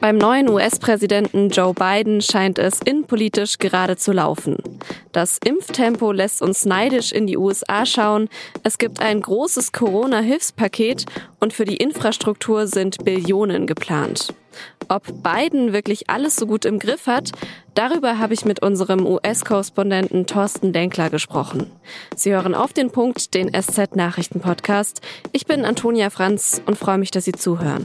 Beim neuen US-Präsidenten Joe Biden scheint es innenpolitisch gerade zu laufen. Das Impftempo lässt uns neidisch in die USA schauen. Es gibt ein großes Corona-Hilfspaket und für die Infrastruktur sind Billionen geplant. Ob Biden wirklich alles so gut im Griff hat, darüber habe ich mit unserem US-Korrespondenten Thorsten Denkler gesprochen. Sie hören auf den Punkt den SZ-Nachrichten-Podcast. Ich bin Antonia Franz und freue mich, dass Sie zuhören.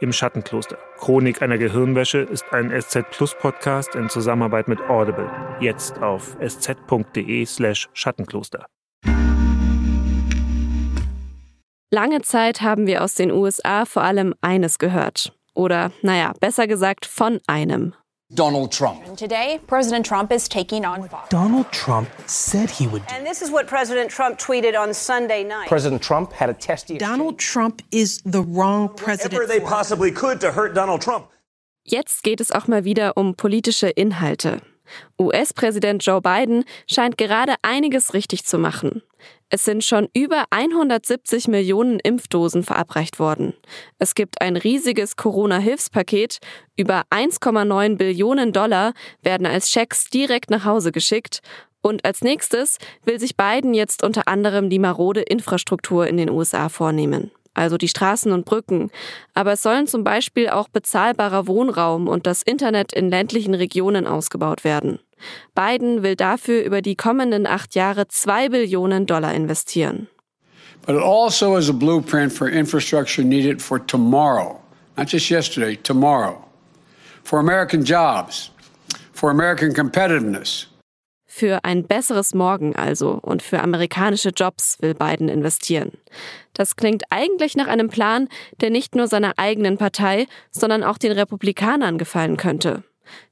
Im Schattenkloster. Chronik einer Gehirnwäsche ist ein SZ Plus Podcast in Zusammenarbeit mit Audible. Jetzt auf sz.de/slash Schattenkloster. Lange Zeit haben wir aus den USA vor allem eines gehört. Oder, naja, besser gesagt von einem. Donald Trump. And today, President Trump is taking on Fox. Donald Trump said he would do. And this is what President Trump tweeted on Sunday night. President Trump had a testy. Donald Trump is the wrong president. Whatever they possibly could to hurt Donald Trump. Jetzt geht es auch mal wieder um politische Inhalte. US-Präsident Joe Biden scheint gerade einiges richtig zu machen. Es sind schon über 170 Millionen Impfdosen verabreicht worden. Es gibt ein riesiges Corona-Hilfspaket. Über 1,9 Billionen Dollar werden als Schecks direkt nach Hause geschickt. Und als nächstes will sich Biden jetzt unter anderem die marode Infrastruktur in den USA vornehmen also die Straßen und Brücken. Aber es sollen zum Beispiel auch bezahlbarer Wohnraum und das Internet in ländlichen Regionen ausgebaut werden. Biden will dafür über die kommenden acht Jahre zwei Billionen Dollar investieren. But it also is a blueprint for infrastructure needed for tomorrow, not just yesterday, tomorrow. For American jobs, for American competitiveness. Für ein besseres Morgen also und für amerikanische Jobs will Biden investieren. Das klingt eigentlich nach einem Plan, der nicht nur seiner eigenen Partei, sondern auch den Republikanern gefallen könnte.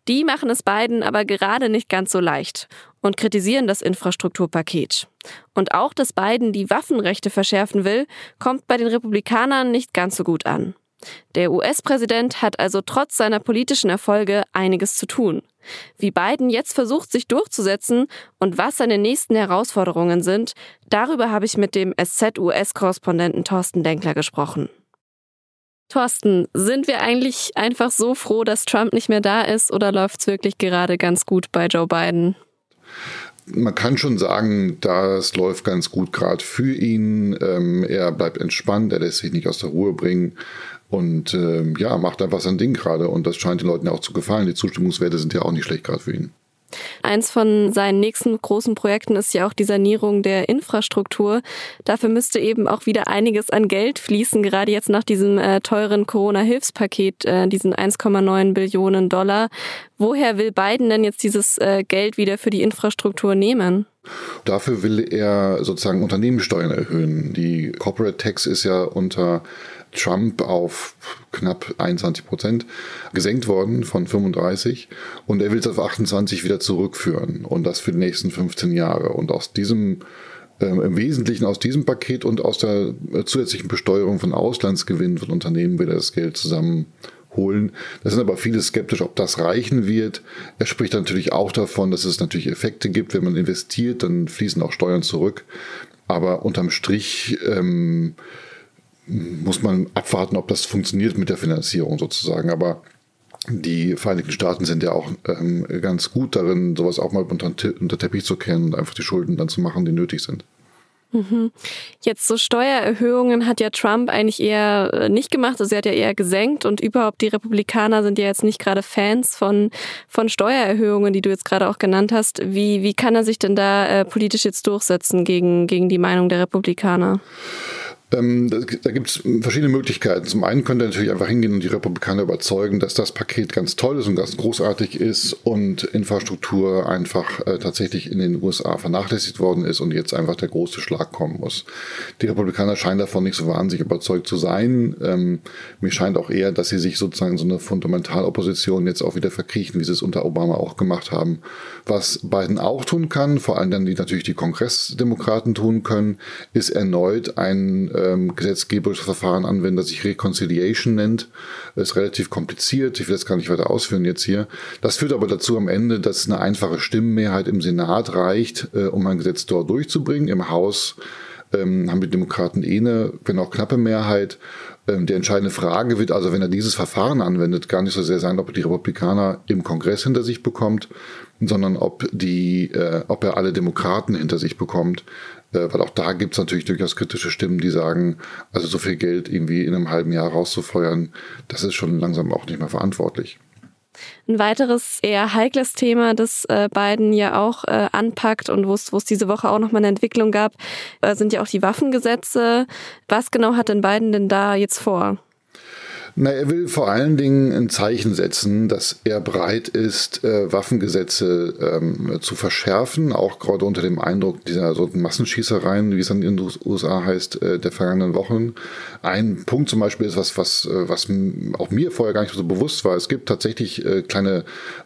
Die machen es Biden aber gerade nicht ganz so leicht und kritisieren das Infrastrukturpaket. Und auch, dass Biden die Waffenrechte verschärfen will, kommt bei den Republikanern nicht ganz so gut an. Der US-Präsident hat also trotz seiner politischen Erfolge einiges zu tun. Wie Biden jetzt versucht, sich durchzusetzen und was seine nächsten Herausforderungen sind, darüber habe ich mit dem SZ-US-Korrespondenten Thorsten Denkler gesprochen. Thorsten, sind wir eigentlich einfach so froh, dass Trump nicht mehr da ist oder läuft es wirklich gerade ganz gut bei Joe Biden? man kann schon sagen, das läuft ganz gut gerade für ihn. Ähm, er bleibt entspannt, er lässt sich nicht aus der Ruhe bringen und ähm, ja, macht einfach sein Ding gerade. Und das scheint den Leuten ja auch zu gefallen. Die Zustimmungswerte sind ja auch nicht schlecht gerade für ihn. Eins von seinen nächsten großen Projekten ist ja auch die Sanierung der Infrastruktur. Dafür müsste eben auch wieder einiges an Geld fließen, gerade jetzt nach diesem äh, teuren Corona-Hilfspaket, äh, diesen 1,9 Billionen Dollar. Woher will Biden denn jetzt dieses äh, Geld wieder für die Infrastruktur nehmen? Dafür will er sozusagen Unternehmenssteuern erhöhen. Die Corporate Tax ist ja unter Trump auf knapp 21 Prozent gesenkt worden von 35 und er will es auf 28 wieder zurückführen und das für die nächsten 15 Jahre. Und aus diesem ähm, im Wesentlichen aus diesem Paket und aus der äh, zusätzlichen Besteuerung von Auslandsgewinnen von Unternehmen will er das Geld zusammenholen. Da sind aber viele skeptisch, ob das reichen wird. Er spricht natürlich auch davon, dass es natürlich Effekte gibt, wenn man investiert, dann fließen auch Steuern zurück. Aber unterm Strich ähm, muss man abwarten, ob das funktioniert mit der Finanzierung sozusagen. Aber die Vereinigten Staaten sind ja auch ähm, ganz gut darin, sowas auch mal unter, unter Teppich zu kennen und einfach die Schulden dann zu machen, die nötig sind. Mhm. Jetzt so Steuererhöhungen hat ja Trump eigentlich eher äh, nicht gemacht, also er hat ja eher gesenkt und überhaupt die Republikaner sind ja jetzt nicht gerade Fans von, von Steuererhöhungen, die du jetzt gerade auch genannt hast. Wie, wie kann er sich denn da äh, politisch jetzt durchsetzen gegen, gegen die Meinung der Republikaner? Ähm, da da gibt es verschiedene Möglichkeiten. Zum einen könnte er natürlich einfach hingehen und die Republikaner überzeugen, dass das Paket ganz toll ist und ganz großartig ist und Infrastruktur einfach äh, tatsächlich in den USA vernachlässigt worden ist und jetzt einfach der große Schlag kommen muss. Die Republikaner scheinen davon nicht so wahnsinnig überzeugt zu sein. Ähm, mir scheint auch eher, dass sie sich sozusagen so eine Fundamentalopposition jetzt auch wieder verkriechen, wie sie es unter Obama auch gemacht haben. Was Biden auch tun kann, vor allem dann die natürlich die Kongressdemokraten tun können, ist erneut ein ähm, gesetzgeberisches Verfahren anwenden, das sich Reconciliation nennt. Ist relativ kompliziert. Ich will das gar nicht weiter ausführen jetzt hier. Das führt aber dazu am Ende, dass eine einfache Stimmenmehrheit im Senat reicht, äh, um ein Gesetz dort durchzubringen. Im Haus ähm, haben die Demokraten eh eine, wenn auch knappe Mehrheit. Ähm, die entscheidende Frage wird also, wenn er dieses Verfahren anwendet, gar nicht so sehr sein, ob er die Republikaner im Kongress hinter sich bekommt, sondern ob, die, äh, ob er alle Demokraten hinter sich bekommt. Äh, weil auch da gibt es natürlich durchaus kritische Stimmen, die sagen, also so viel Geld irgendwie in einem halben Jahr rauszufeuern, das ist schon langsam auch nicht mehr verantwortlich. Ein weiteres eher heikles Thema, das äh, Biden ja auch äh, anpackt und wo es diese Woche auch nochmal eine Entwicklung gab, äh, sind ja auch die Waffengesetze. Was genau hat denn Biden denn da jetzt vor? Na, er will vor allen Dingen ein Zeichen setzen, dass er bereit ist, äh, Waffengesetze ähm, zu verschärfen, auch gerade unter dem Eindruck dieser so Massenschießereien, wie es dann in den USA heißt, äh, der vergangenen Wochen. Ein Punkt zum Beispiel ist was, was, äh, was auch mir vorher gar nicht so bewusst war. Es gibt tatsächlich äh, kleine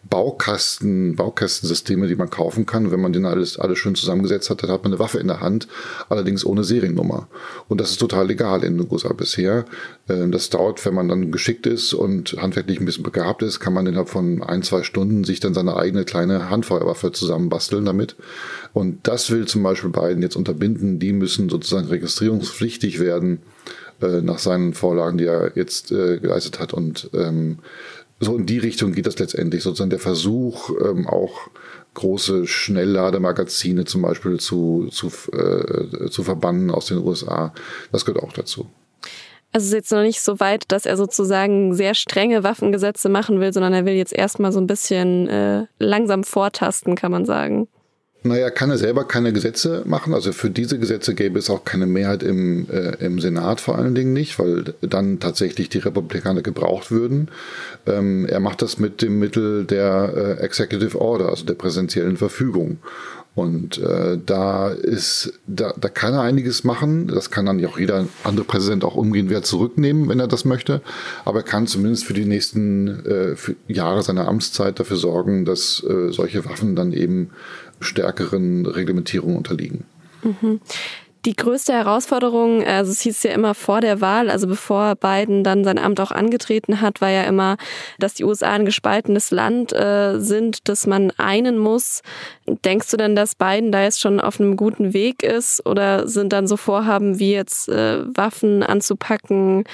Baukasten, Baukastensysteme, die man kaufen kann. Wenn man den alles, alles schön zusammengesetzt hat, dann hat man eine Waffe in der Hand, allerdings ohne Seriennummer. Und das ist total legal in den USA bisher. Ähm, das dauert, wenn man dann dann geschickt ist und handwerklich ein bisschen begabt ist, kann man innerhalb von ein, zwei Stunden sich dann seine eigene kleine Handfeuerwaffe zusammenbasteln damit. Und das will zum Beispiel Biden jetzt unterbinden. Die müssen sozusagen registrierungspflichtig werden äh, nach seinen Vorlagen, die er jetzt äh, geleistet hat. Und ähm, so in die Richtung geht das letztendlich. Sozusagen der Versuch, ähm, auch große Schnelllademagazine zum Beispiel zu, zu, äh, zu verbannen aus den USA. Das gehört auch dazu. Also es ist jetzt noch nicht so weit, dass er sozusagen sehr strenge Waffengesetze machen will, sondern er will jetzt erstmal so ein bisschen äh, langsam vortasten, kann man sagen. Naja, kann er selber keine Gesetze machen. Also für diese Gesetze gäbe es auch keine Mehrheit im, äh, im Senat vor allen Dingen nicht, weil dann tatsächlich die Republikaner gebraucht würden. Ähm, er macht das mit dem Mittel der äh, Executive Order, also der präsidentiellen Verfügung. Und äh, da ist, da, da kann er einiges machen. Das kann dann auch jeder andere Präsident auch umgehen, wer zurücknehmen, wenn er das möchte. Aber er kann zumindest für die nächsten äh, für Jahre seiner Amtszeit dafür sorgen, dass äh, solche Waffen dann eben stärkeren Reglementierungen unterliegen. Mhm. Die größte Herausforderung, also es hieß ja immer vor der Wahl, also bevor Biden dann sein Amt auch angetreten hat, war ja immer, dass die USA ein gespaltenes Land äh, sind, dass man einen muss. Denkst du denn, dass Biden da jetzt schon auf einem guten Weg ist oder sind dann so Vorhaben wie jetzt äh, Waffen anzupacken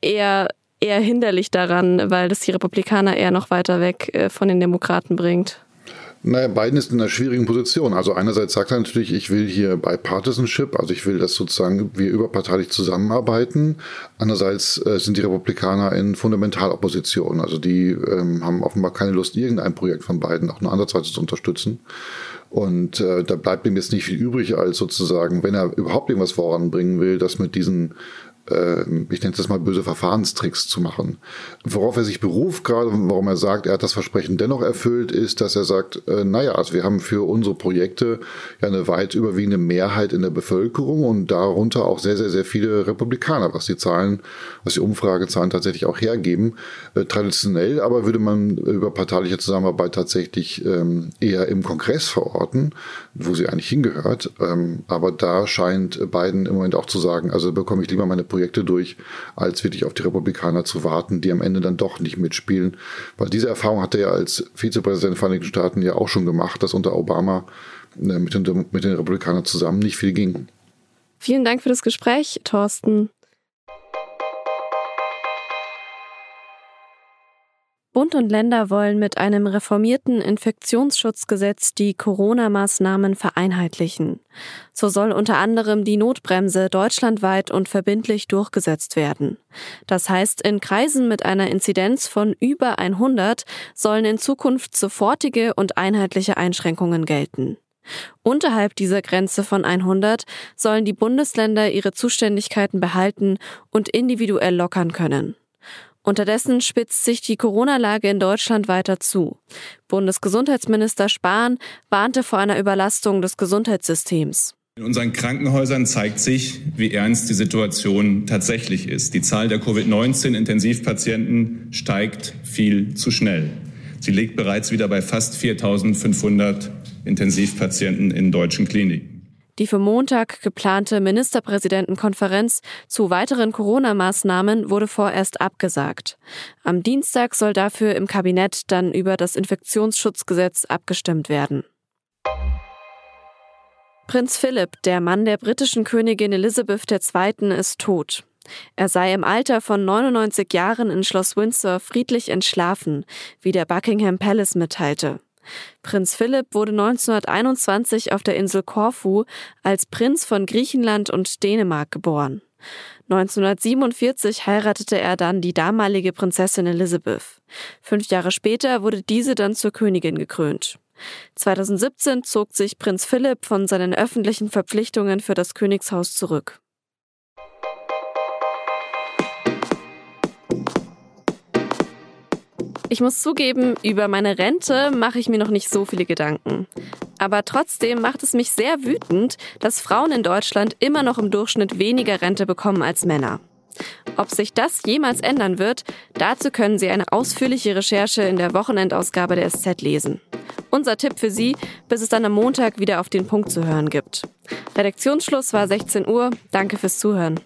eher eher hinderlich daran, weil das die Republikaner eher noch weiter weg äh, von den Demokraten bringt? Naja, Biden ist in einer schwierigen Position. Also einerseits sagt er natürlich, ich will hier Bipartisanship, also ich will, dass sozusagen wir überparteilich zusammenarbeiten. Andererseits äh, sind die Republikaner in Fundamentalopposition. Also die ähm, haben offenbar keine Lust, irgendein Projekt von Biden auch nur andererseits zu unterstützen. Und äh, da bleibt ihm jetzt nicht viel übrig, als sozusagen, wenn er überhaupt irgendwas voranbringen will, das mit diesen ich nenne es mal böse Verfahrenstricks zu machen. Worauf er sich beruft, gerade warum er sagt, er hat das Versprechen dennoch erfüllt, ist, dass er sagt, äh, naja, also wir haben für unsere Projekte ja eine weit überwiegende Mehrheit in der Bevölkerung und darunter auch sehr, sehr, sehr viele Republikaner, was die Zahlen, was die Umfragezahlen tatsächlich auch hergeben. Äh, traditionell aber würde man über parteiliche Zusammenarbeit tatsächlich ähm, eher im Kongress verorten, wo sie eigentlich hingehört. Ähm, aber da scheint Biden im Moment auch zu sagen, also bekomme ich lieber meine Projekte durch, als wirklich auf die Republikaner zu warten, die am Ende dann doch nicht mitspielen. Weil diese Erfahrung hat er ja als Vizepräsident der Vereinigten Staaten ja auch schon gemacht, dass unter Obama äh, mit den, mit den Republikanern zusammen nicht viel ging. Vielen Dank für das Gespräch, Thorsten. Bund und Länder wollen mit einem reformierten Infektionsschutzgesetz die Corona-Maßnahmen vereinheitlichen. So soll unter anderem die Notbremse deutschlandweit und verbindlich durchgesetzt werden. Das heißt, in Kreisen mit einer Inzidenz von über 100 sollen in Zukunft sofortige und einheitliche Einschränkungen gelten. Unterhalb dieser Grenze von 100 sollen die Bundesländer ihre Zuständigkeiten behalten und individuell lockern können. Unterdessen spitzt sich die Corona-Lage in Deutschland weiter zu. Bundesgesundheitsminister Spahn warnte vor einer Überlastung des Gesundheitssystems. In unseren Krankenhäusern zeigt sich, wie ernst die Situation tatsächlich ist. Die Zahl der Covid-19-Intensivpatienten steigt viel zu schnell. Sie liegt bereits wieder bei fast 4500 Intensivpatienten in deutschen Kliniken. Die für Montag geplante Ministerpräsidentenkonferenz zu weiteren Corona-Maßnahmen wurde vorerst abgesagt. Am Dienstag soll dafür im Kabinett dann über das Infektionsschutzgesetz abgestimmt werden. Prinz Philipp, der Mann der britischen Königin Elizabeth II., ist tot. Er sei im Alter von 99 Jahren in Schloss Windsor friedlich entschlafen, wie der Buckingham Palace mitteilte. Prinz Philipp wurde 1921 auf der Insel Korfu als Prinz von Griechenland und Dänemark geboren. 1947 heiratete er dann die damalige Prinzessin Elizabeth. Fünf Jahre später wurde diese dann zur Königin gekrönt. 2017 zog sich Prinz Philipp von seinen öffentlichen Verpflichtungen für das Königshaus zurück. Ich muss zugeben, über meine Rente mache ich mir noch nicht so viele Gedanken. Aber trotzdem macht es mich sehr wütend, dass Frauen in Deutschland immer noch im Durchschnitt weniger Rente bekommen als Männer. Ob sich das jemals ändern wird, dazu können Sie eine ausführliche Recherche in der Wochenendausgabe der SZ lesen. Unser Tipp für Sie, bis es dann am Montag wieder auf den Punkt zu hören gibt. Redaktionsschluss war 16 Uhr. Danke fürs Zuhören.